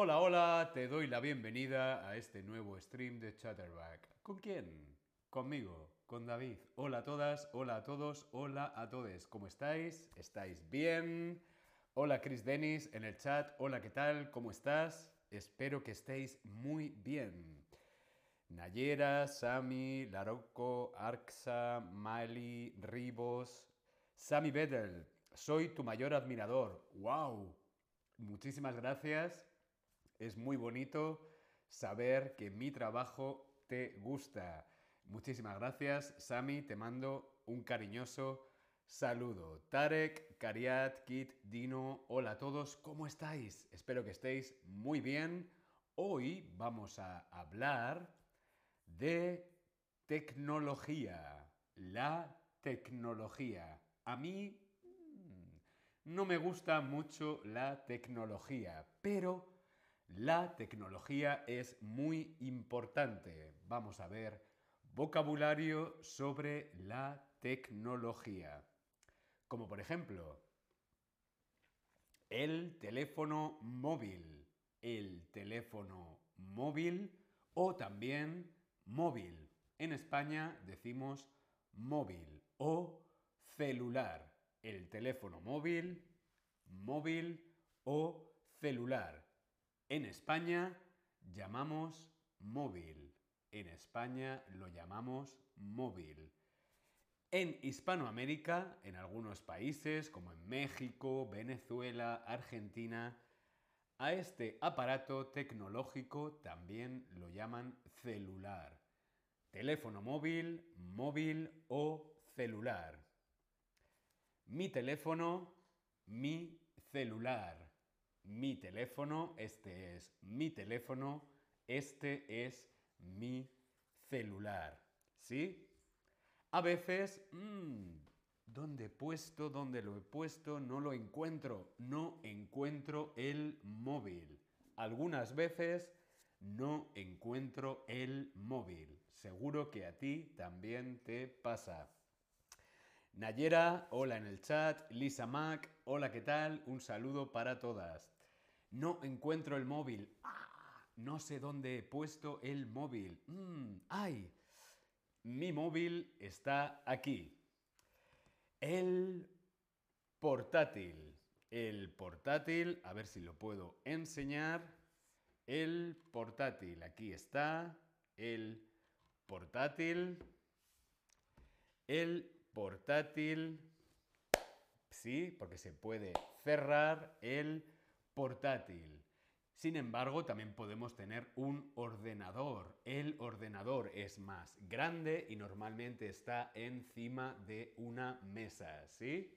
Hola, hola, te doy la bienvenida a este nuevo stream de Chatterback. ¿Con quién? Conmigo, con David. Hola a todas, hola a todos, hola a todos. ¿Cómo estáis? ¿Estáis bien? Hola Chris Dennis en el chat. Hola, ¿qué tal? ¿Cómo estás? Espero que estéis muy bien. Nayera, Sami, Larocco, Arxa, Mali, Ribos, Sami Bedel. Soy tu mayor admirador. ¡Wow! Muchísimas gracias. Es muy bonito saber que mi trabajo te gusta. Muchísimas gracias, Sami. Te mando un cariñoso saludo. Tarek, Kariat, Kit, Dino, hola a todos. ¿Cómo estáis? Espero que estéis muy bien. Hoy vamos a hablar de tecnología. La tecnología. A mí mm, no me gusta mucho la tecnología, pero la tecnología es muy importante. Vamos a ver vocabulario sobre la tecnología. Como por ejemplo, el teléfono móvil, el teléfono móvil o también móvil. En España decimos móvil o celular. El teléfono móvil, móvil o celular. En España llamamos móvil. En España lo llamamos móvil. En Hispanoamérica, en algunos países como en México, Venezuela, Argentina, a este aparato tecnológico también lo llaman celular. Teléfono móvil, móvil o celular. Mi teléfono, mi celular. Mi teléfono, este es mi teléfono, este es mi celular. ¿Sí? A veces, mmm, ¿dónde he puesto? ¿Dónde lo he puesto? No lo encuentro. No encuentro el móvil. Algunas veces no encuentro el móvil. Seguro que a ti también te pasa. Nayera, hola en el chat. Lisa Mac, hola, ¿qué tal? Un saludo para todas. No encuentro el móvil. Ah, no sé dónde he puesto el móvil. Mm, ¡Ay! Mi móvil está aquí. El portátil. El portátil, a ver si lo puedo enseñar. El portátil, aquí está. El portátil. El portátil. Sí, porque se puede cerrar el portátil. Sin embargo, también podemos tener un ordenador. El ordenador es más grande y normalmente está encima de una mesa, ¿sí?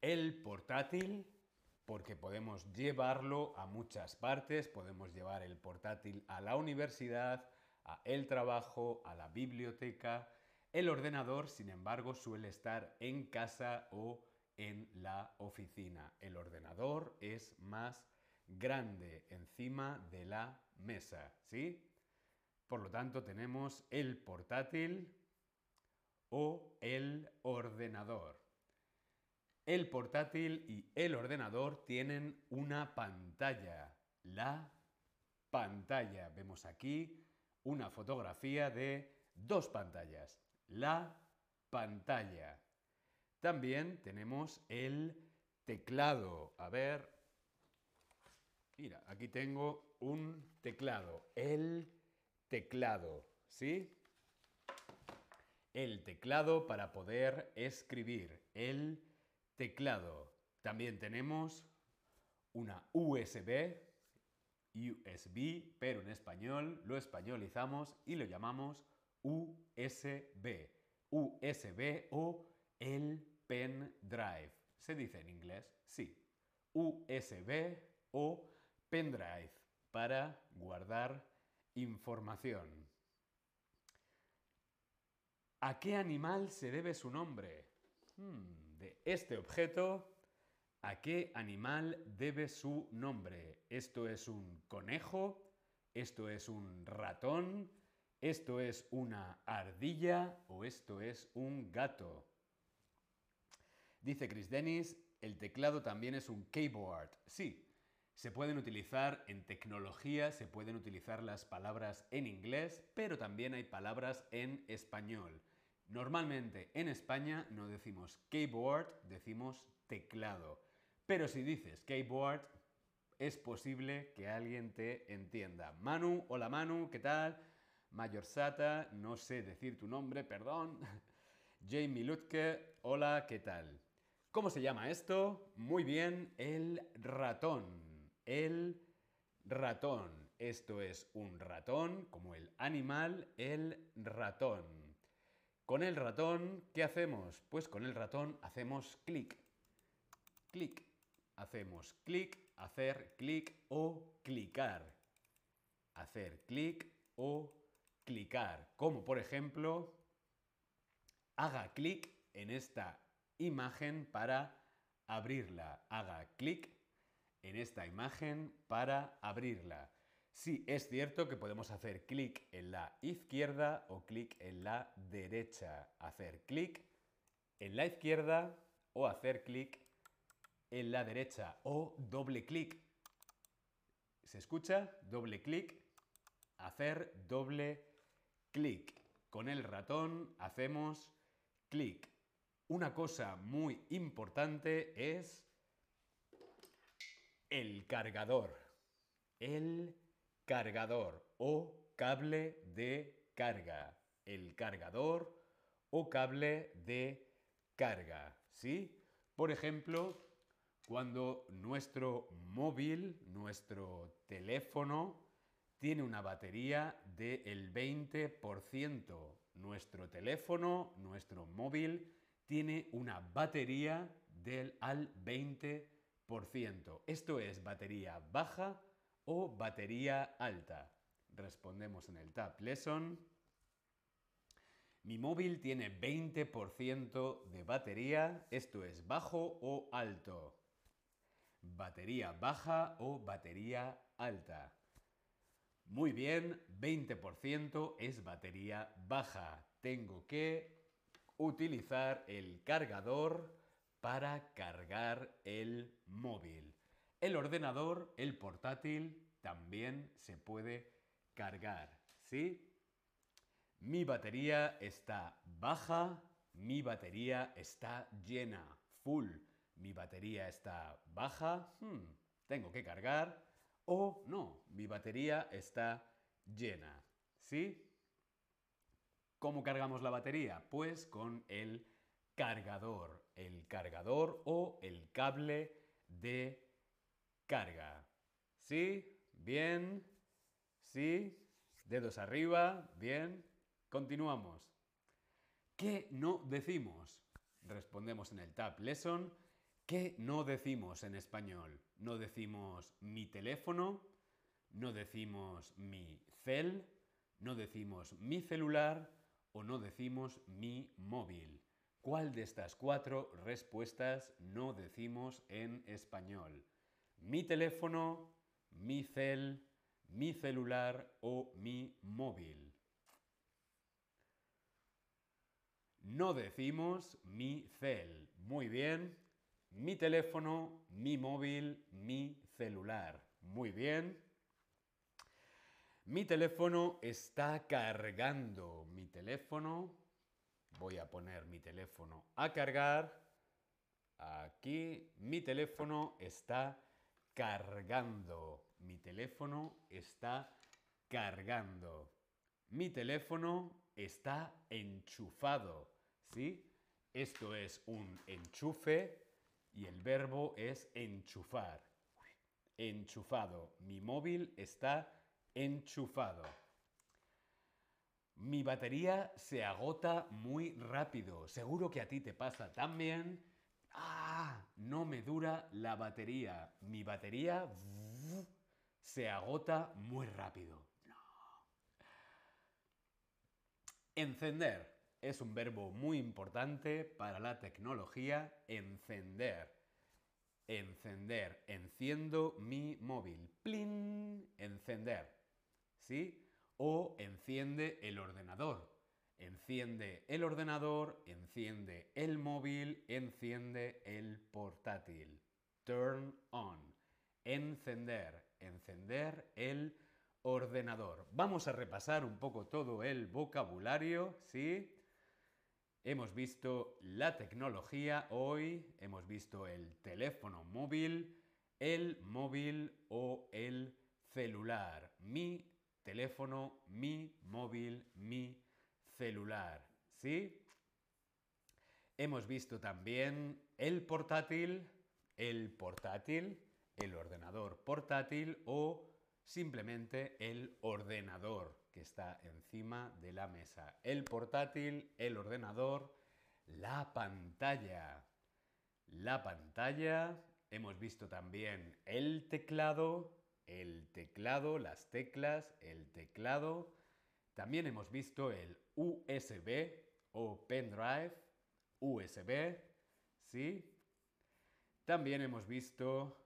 El portátil, porque podemos llevarlo a muchas partes, podemos llevar el portátil a la universidad, a el trabajo, a la biblioteca. El ordenador, sin embargo, suele estar en casa o en la oficina. El ordenador es más grande encima de la mesa, ¿sí? Por lo tanto, tenemos el portátil o el ordenador. El portátil y el ordenador tienen una pantalla, la pantalla. Vemos aquí una fotografía de dos pantallas, la pantalla. También tenemos el teclado. A ver. Mira, aquí tengo un teclado. El teclado. ¿Sí? El teclado para poder escribir. El teclado. También tenemos una USB. USB, pero en español lo españolizamos y lo llamamos USB. USB o el pendrive. ¿Se dice en inglés? Sí. USB o pendrive para guardar información. ¿A qué animal se debe su nombre? Hmm, de este objeto, ¿a qué animal debe su nombre? ¿Esto es un conejo? ¿Esto es un ratón? ¿Esto es una ardilla? ¿O esto es un gato? Dice Chris Dennis, el teclado también es un keyboard. Sí, se pueden utilizar en tecnología, se pueden utilizar las palabras en inglés, pero también hay palabras en español. Normalmente en España no decimos keyboard, decimos teclado. Pero si dices keyboard, es posible que alguien te entienda. Manu, hola Manu, ¿qué tal? Mayor Sata, no sé decir tu nombre, perdón. Jamie Lutke, hola, ¿qué tal? ¿Cómo se llama esto? Muy bien, el ratón el ratón. Esto es un ratón, como el animal, el ratón. Con el ratón, ¿qué hacemos? Pues con el ratón hacemos clic. Clic. Hacemos clic, hacer clic o clicar. Hacer clic o clicar. Como por ejemplo, haga clic en esta imagen para abrirla. Haga clic en esta imagen para abrirla. Sí, es cierto que podemos hacer clic en la izquierda o clic en la derecha. Hacer clic en la izquierda o hacer clic en la derecha o doble clic. ¿Se escucha? Doble clic. Hacer doble clic. Con el ratón hacemos clic. Una cosa muy importante es el cargador. El cargador o cable de carga. El cargador o cable de carga. ¿Sí? Por ejemplo, cuando nuestro móvil, nuestro teléfono, tiene una batería del 20%. Nuestro teléfono, nuestro móvil, tiene una batería del al 20%. Esto es batería baja o batería alta. Respondemos en el Tab Lesson. Mi móvil tiene 20% de batería. Esto es bajo o alto. Batería baja o batería alta. Muy bien, 20% es batería baja. Tengo que utilizar el cargador para cargar el móvil. El ordenador, el portátil, también se puede cargar, ¿sí? Mi batería está baja, mi batería está llena, full. Mi batería está baja, hmm, tengo que cargar. O no, mi batería está llena, ¿sí? ¿Cómo cargamos la batería? Pues con el cargador, el cargador o el cable de carga. ¿Sí? Bien. ¿Sí? Dedos arriba. Bien. Continuamos. ¿Qué no decimos? Respondemos en el Tab Lesson. ¿Qué no decimos en español? No decimos mi teléfono, no decimos mi cel, no decimos mi celular o no decimos mi móvil. ¿Cuál de estas cuatro respuestas no decimos en español? Mi teléfono, mi cel, mi celular o mi móvil. No decimos mi cel. Muy bien. Mi teléfono, mi móvil, mi celular. Muy bien. Mi teléfono está cargando. Mi teléfono Voy a poner mi teléfono a cargar. Aquí mi teléfono está cargando. Mi teléfono está cargando. Mi teléfono está enchufado. ¿Sí? Esto es un enchufe y el verbo es enchufar. Enchufado. Mi móvil está enchufado. Mi batería se agota muy rápido. Seguro que a ti te pasa también. Ah, no me dura la batería. Mi batería se agota muy rápido. Encender es un verbo muy importante para la tecnología. Encender. Encender. Enciendo mi móvil. Plin. Encender. ¿Sí? o enciende el ordenador. Enciende el ordenador, enciende el móvil, enciende el portátil. Turn on. Encender, encender el ordenador. Vamos a repasar un poco todo el vocabulario, ¿sí? Hemos visto la tecnología hoy, hemos visto el teléfono móvil, el móvil o el celular. Mi teléfono, mi móvil, mi celular. ¿Sí? Hemos visto también el portátil, el portátil, el ordenador portátil o simplemente el ordenador que está encima de la mesa. El portátil, el ordenador, la pantalla. La pantalla, hemos visto también el teclado, el teclado, las teclas, el teclado. También hemos visto el USB o pendrive, USB, ¿sí? También hemos visto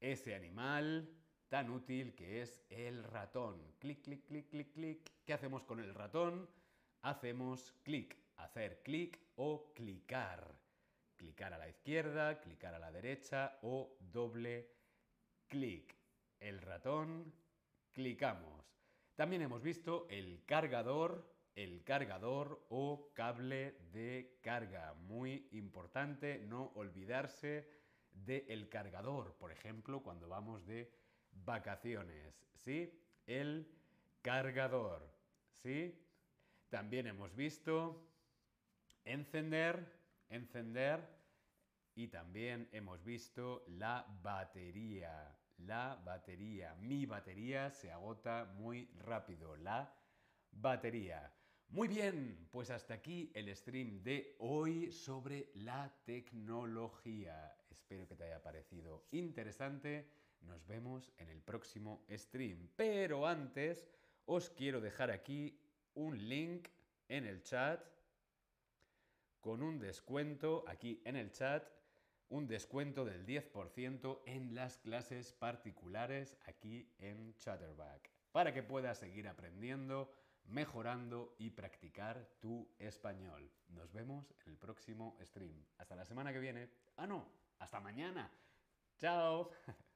ese animal tan útil que es el ratón. Clic, clic, clic, clic, clic. ¿Qué hacemos con el ratón? Hacemos clic, hacer clic o clicar. Clicar a la izquierda, clicar a la derecha o doble clic. El ratón, clicamos. También hemos visto el cargador, el cargador o cable de carga. Muy importante no olvidarse del cargador, por ejemplo, cuando vamos de vacaciones, ¿sí? El cargador, ¿sí? También hemos visto encender, encender y también hemos visto la batería, la batería. Mi batería se agota muy rápido, la batería. Muy bien, pues hasta aquí el stream de hoy sobre la tecnología. Espero que te haya parecido interesante. Nos vemos en el próximo stream. Pero antes, os quiero dejar aquí un link en el chat con un descuento aquí en el chat, un descuento del 10% en las clases particulares aquí en Chatterback, para que puedas seguir aprendiendo mejorando y practicar tu español. Nos vemos en el próximo stream. Hasta la semana que viene. Ah, no, hasta mañana. Chao.